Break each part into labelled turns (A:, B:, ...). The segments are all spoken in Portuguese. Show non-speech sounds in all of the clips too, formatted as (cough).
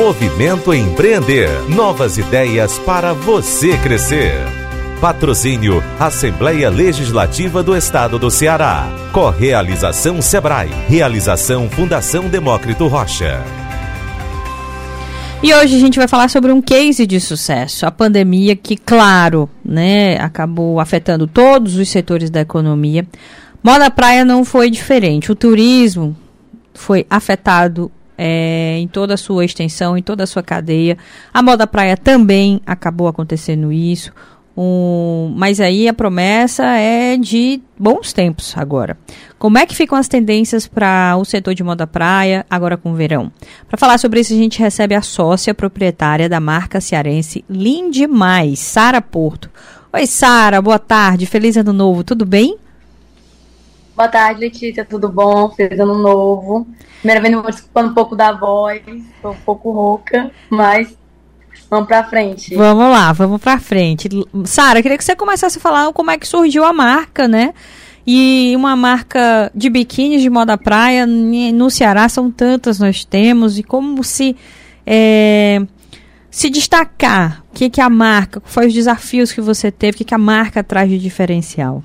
A: Movimento Empreender. Novas ideias para você crescer. Patrocínio Assembleia Legislativa do Estado do Ceará. Correalização Sebrae. Realização Fundação Demócrito Rocha.
B: E hoje a gente vai falar sobre um case de sucesso, a pandemia que, claro, né, acabou afetando todos os setores da economia. Moda praia não foi diferente. O turismo foi afetado é, em toda a sua extensão, em toda a sua cadeia. A moda praia também acabou acontecendo isso. Um, mas aí a promessa é de bons tempos agora. Como é que ficam as tendências para o setor de moda praia agora com o verão? Para falar sobre isso, a gente recebe a sócia proprietária da marca cearense Lindemais, Sara Porto. Oi, Sara, boa tarde, feliz ano novo, tudo bem?
C: Boa tarde, Letícia, tudo bom? Feliz ano novo. Primeira vez, eu vou desculpando um pouco da voz, estou um pouco rouca, mas Vamos para frente.
B: Vamos lá, vamos para frente. Sara, queria que você começasse a falar como é que surgiu a marca, né? E uma marca de biquíni de moda praia no Ceará são tantas nós temos e como se é, se destacar. O que que a marca? Quais os desafios que você teve? O que que a marca traz de diferencial?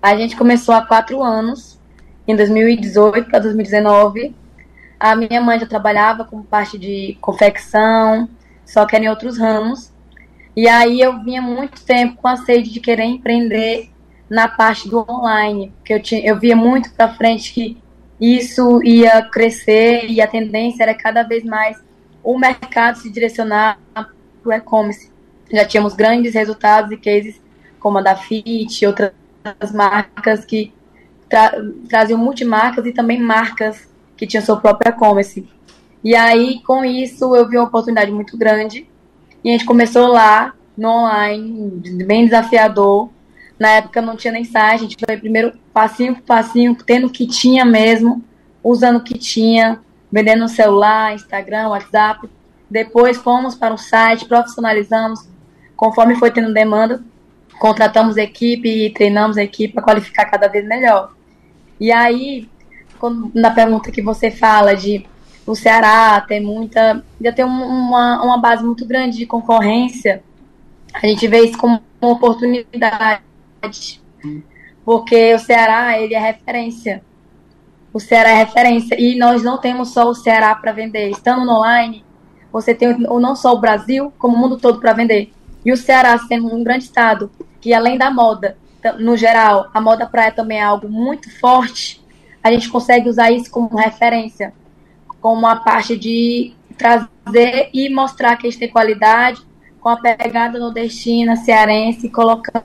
C: A gente começou há quatro anos, em 2018 para 2019. A minha mãe já trabalhava como parte de confecção, só que era em outros ramos. E aí eu vinha muito tempo com a sede de querer empreender na parte do online, porque eu, tinha, eu via muito para frente que isso ia crescer e a tendência era cada vez mais o mercado se direcionar para o e-commerce. Já tínhamos grandes resultados e cases como a da Fit, outras marcas que tra traziam multimarcas e também marcas que tinham seu próprio e-commerce. E aí, com isso, eu vi uma oportunidade muito grande. E a gente começou lá, no online, bem desafiador. Na época não tinha nem site, a gente foi primeiro passinho por passinho, tendo o que tinha mesmo, usando o que tinha, vendendo celular, Instagram, WhatsApp. Depois fomos para o site, profissionalizamos, conforme foi tendo demanda, contratamos equipe e treinamos a equipe para qualificar cada vez melhor. E aí, quando, na pergunta que você fala de o Ceará tem muita. ainda tem uma, uma base muito grande de concorrência. A gente vê isso como uma oportunidade. Porque o Ceará, ele é referência. O Ceará é referência. E nós não temos só o Ceará para vender. Estando no online, você tem não só o Brasil, como o mundo todo para vender. E o Ceará sendo um grande estado, que além da moda, no geral, a moda praia também é algo muito forte, a gente consegue usar isso como referência como a parte de trazer e mostrar que a gente tem qualidade, com a pegada nordestina, cearense, colocando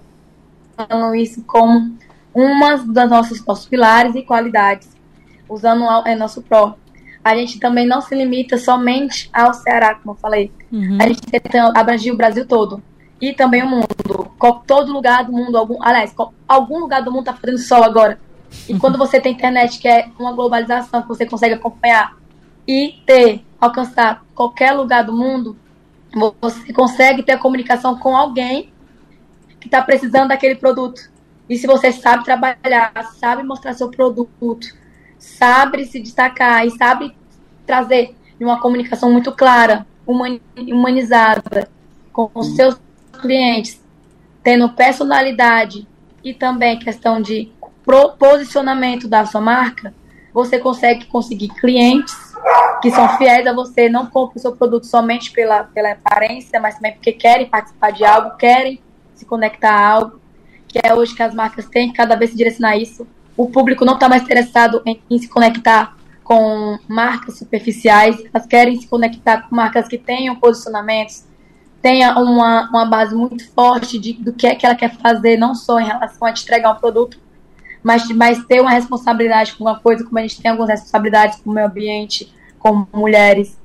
C: isso como uma das nossas nossos pilares e qualidades, usando o é nosso pró. A gente também não se limita somente ao Ceará, como eu falei. Uhum. A gente tenta abranger o Brasil todo e também o mundo. Todo lugar do mundo, algum, aliás, algum lugar do mundo está fazendo sol agora. E uhum. (laughs) quando você tem internet, que é uma globalização, que você consegue acompanhar e ter, alcançar qualquer lugar do mundo, você consegue ter comunicação com alguém que está precisando daquele produto. E se você sabe trabalhar, sabe mostrar seu produto, sabe se destacar e sabe trazer uma comunicação muito clara, humanizada com os seus clientes, tendo personalidade e também questão de posicionamento da sua marca, você consegue conseguir clientes que são fiéis a você, não compram o seu produto somente pela, pela aparência, mas também porque querem participar de algo, querem se conectar a algo, que é hoje que as marcas têm que cada vez se direcionar isso. O público não está mais interessado em, em, se conectar com marcas superficiais, elas querem se conectar com marcas que tenham posicionamentos, tenha uma, uma base muito forte de, do que é que ela quer fazer, não só em relação a te entregar um produto, mas, mas ter uma responsabilidade com uma coisa, como a gente tem algumas responsabilidades com o meio ambiente, como mulheres.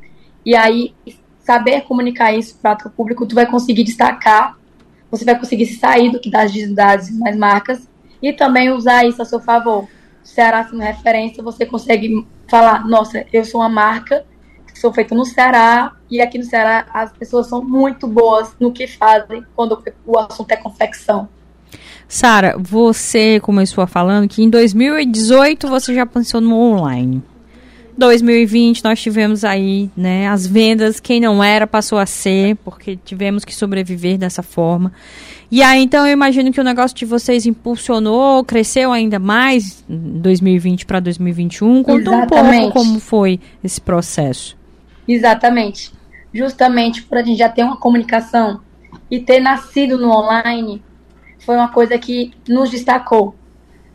C: E aí, saber comunicar isso para o público, tu vai conseguir destacar, você vai conseguir sair do das desigualdades nas marcas e também usar isso a seu favor. Ceará sendo referência, você consegue falar, nossa, eu sou uma marca que sou feita no Ceará e aqui no Ceará as pessoas são muito boas no que fazem quando o assunto é confecção.
B: Sara, você começou falando que em 2018 você já pensou no online. 2020 nós tivemos aí, né, as vendas, quem não era passou a ser, porque tivemos que sobreviver dessa forma. E aí, então, eu imagino que o negócio de vocês impulsionou, cresceu ainda mais em 2020 para 2021. Conta um pouco como foi esse processo.
C: Exatamente. Justamente por a gente já ter uma comunicação e ter nascido no online, foi uma coisa que nos destacou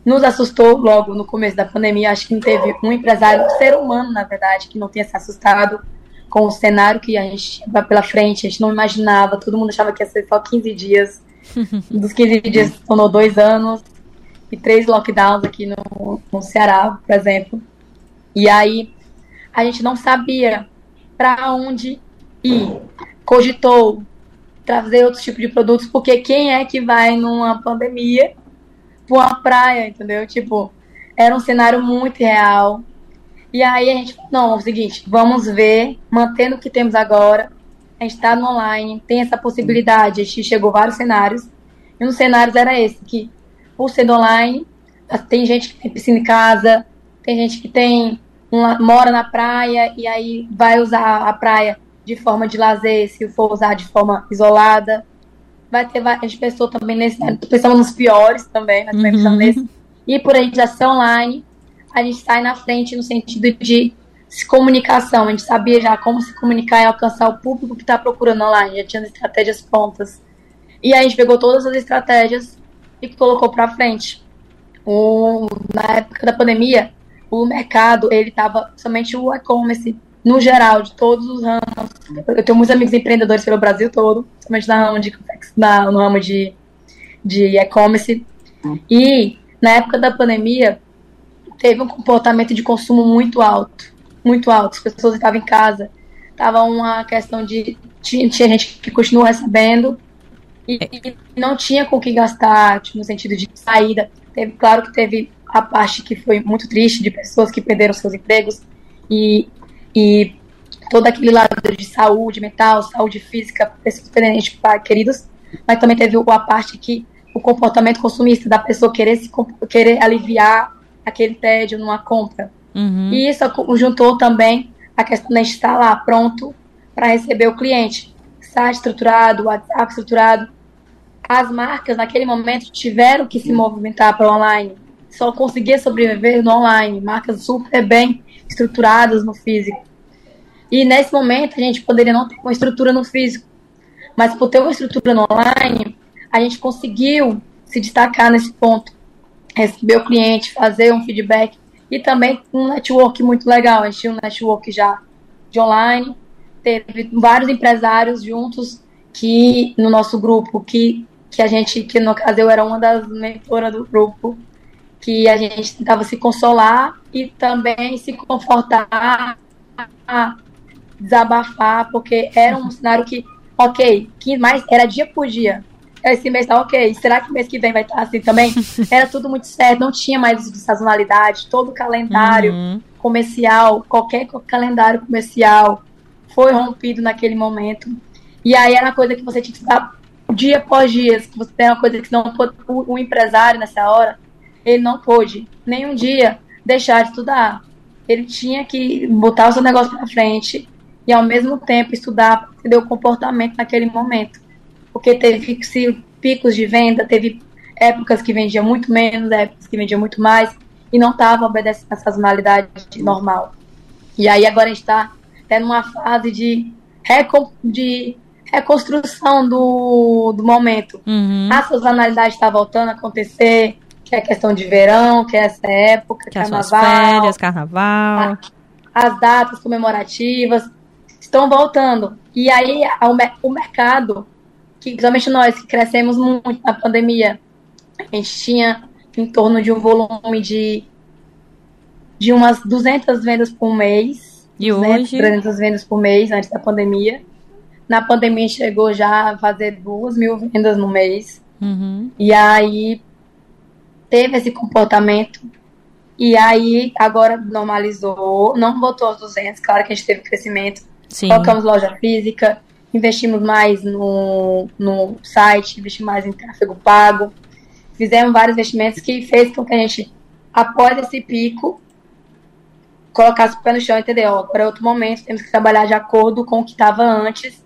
C: nos assustou logo no começo da pandemia. Acho que não teve um empresário, um ser humano, na verdade, que não tenha se assustado com o cenário que a gente ia pela frente. A gente não imaginava, todo mundo achava que ia ser só 15 dias. (laughs) Dos 15 dias tornou dois anos e três lockdowns aqui no, no Ceará, por exemplo. E aí a gente não sabia para onde ir. Cogitou trazer outros tipos de produtos, porque quem é que vai numa pandemia pra uma praia, entendeu? Tipo, era um cenário muito real. E aí a gente, não, é o seguinte, vamos ver, mantendo o que temos agora. A gente está no online, tem essa possibilidade. A gente chegou vários cenários. E um dos cenários era esse, que por ser online, tem gente que tem piscina em casa, tem gente que tem mora na praia e aí vai usar a praia de forma de lazer, se for usar de forma isolada vai ter a gente pensou também nesse, né? pensamos nos piores também, mas também uhum. pensamos nesse. E por a gente já ser online, a gente sai na frente no sentido de comunicação. A gente sabia já como se comunicar e alcançar o público que está procurando online. Já tinha as estratégias prontas. E aí a gente pegou todas as estratégias e colocou para frente. O, na época da pandemia, o mercado ele estava somente o e-commerce no geral, de todos os ramos. Eu tenho muitos amigos empreendedores pelo Brasil todo, somente na ramo de, na, no ramo de, de e-commerce. E na época da pandemia, teve um comportamento de consumo muito alto. Muito alto. As pessoas estavam em casa. Tava uma questão de. Tinha, tinha gente que continua recebendo e, e não tinha com o que gastar, tipo, no sentido de saída. Teve, claro que teve a parte que foi muito triste de pessoas que perderam seus empregos e e todo aquele lado de saúde mental, saúde física, pessoas dependentes, queridos, mas também teve a parte que o comportamento consumista da pessoa querer se querer aliviar aquele tédio numa compra. Uhum. E isso juntou também a questão de estar lá pronto para receber o cliente. Site estruturado, WhatsApp estruturado. As marcas, naquele momento, tiveram que se movimentar para o online. Só conseguia sobreviver no online. Marcas super bem estruturadas no físico. E nesse momento a gente poderia não ter uma estrutura no físico, mas por ter uma estrutura no online, a gente conseguiu se destacar nesse ponto, receber o cliente, fazer um feedback e também um network muito legal. A gente tinha um network já de online, teve vários empresários juntos que no nosso grupo que que a gente que no caso eu era uma das mentoras do grupo que a gente tentava se consolar e também se confortar, desabafar, porque era um cenário que, ok, que mais era dia por dia. Esse mês tá ok, será que mês que vem vai estar assim também? (laughs) Era tudo muito certo, não tinha mais de sazonalidade, todo o calendário uhum. comercial, qualquer calendário comercial foi rompido naquele momento. E aí era uma coisa que você tinha que estar dia após dia, que você tem uma coisa que não o, o empresário nessa hora ele não pôde nenhum dia deixar de estudar. Ele tinha que botar o seu negócio para frente e ao mesmo tempo estudar para entender o comportamento naquele momento. Porque teve picos de venda, teve épocas que vendia muito menos, épocas que vendia muito mais e não estava obedecendo a sazonalidade normal. E aí agora a gente está até numa fase de, de reconstrução do, do momento. Uhum. A sazonalidade está voltando a acontecer, que é questão de verão, que é essa época, que carnaval.
B: As férias, carnaval. A,
C: as datas comemorativas estão voltando. E aí a, o mercado, que principalmente nós que crescemos muito na pandemia, a gente tinha em torno de um volume de, de umas 200 vendas por mês.
B: E 200, hoje?
C: 300 vendas por mês antes da pandemia. Na pandemia chegou já a fazer duas mil vendas no mês. Uhum. E aí teve esse comportamento e aí agora normalizou, não botou aos 200, claro que a gente teve crescimento. Sim. Colocamos loja física, investimos mais no, no site, investimos mais em tráfego pago. Fizemos vários investimentos que fez com que a gente, após esse pico, colocasse o pé no chão, entender, ó, para outro momento temos que trabalhar de acordo com o que estava antes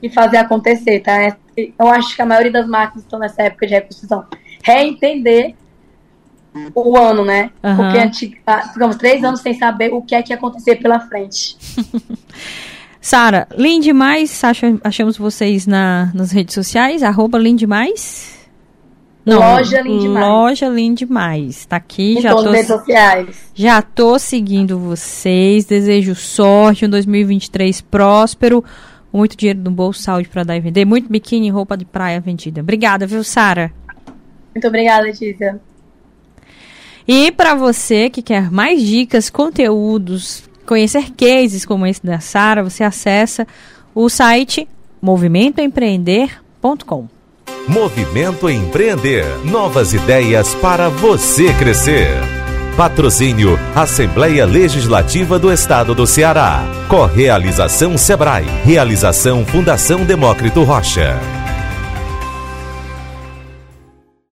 C: e fazer acontecer, tá? É, eu acho que a maioria das marcas estão nessa época de reconstrução. Reentender o ano, né? Uhum. Porque ficamos três anos sem saber o que é que ia acontecer pela frente. (laughs)
B: Sara, lindo demais. achamos vocês na, nas redes sociais, arroba Lindemais.
C: Não, loja Lindemais.
B: Loja Lindemais. Tá aqui,
C: em
B: já
C: tô, redes sociais.
B: Já tô seguindo vocês. Desejo sorte, um 2023 próspero. Muito dinheiro no bolso, saúde para dar e vender. Muito biquíni e roupa de praia vendida. Obrigada, viu, Sara?
C: Muito obrigada, Letícia.
B: E para você que quer mais dicas, conteúdos, conhecer cases como esse da Sara, você acessa o site movimentoempreender.com.
A: Movimento Empreender. Novas ideias para você crescer. Patrocínio Assembleia Legislativa do Estado do Ceará. Correalização Sebrae. Realização Fundação Demócrito Rocha.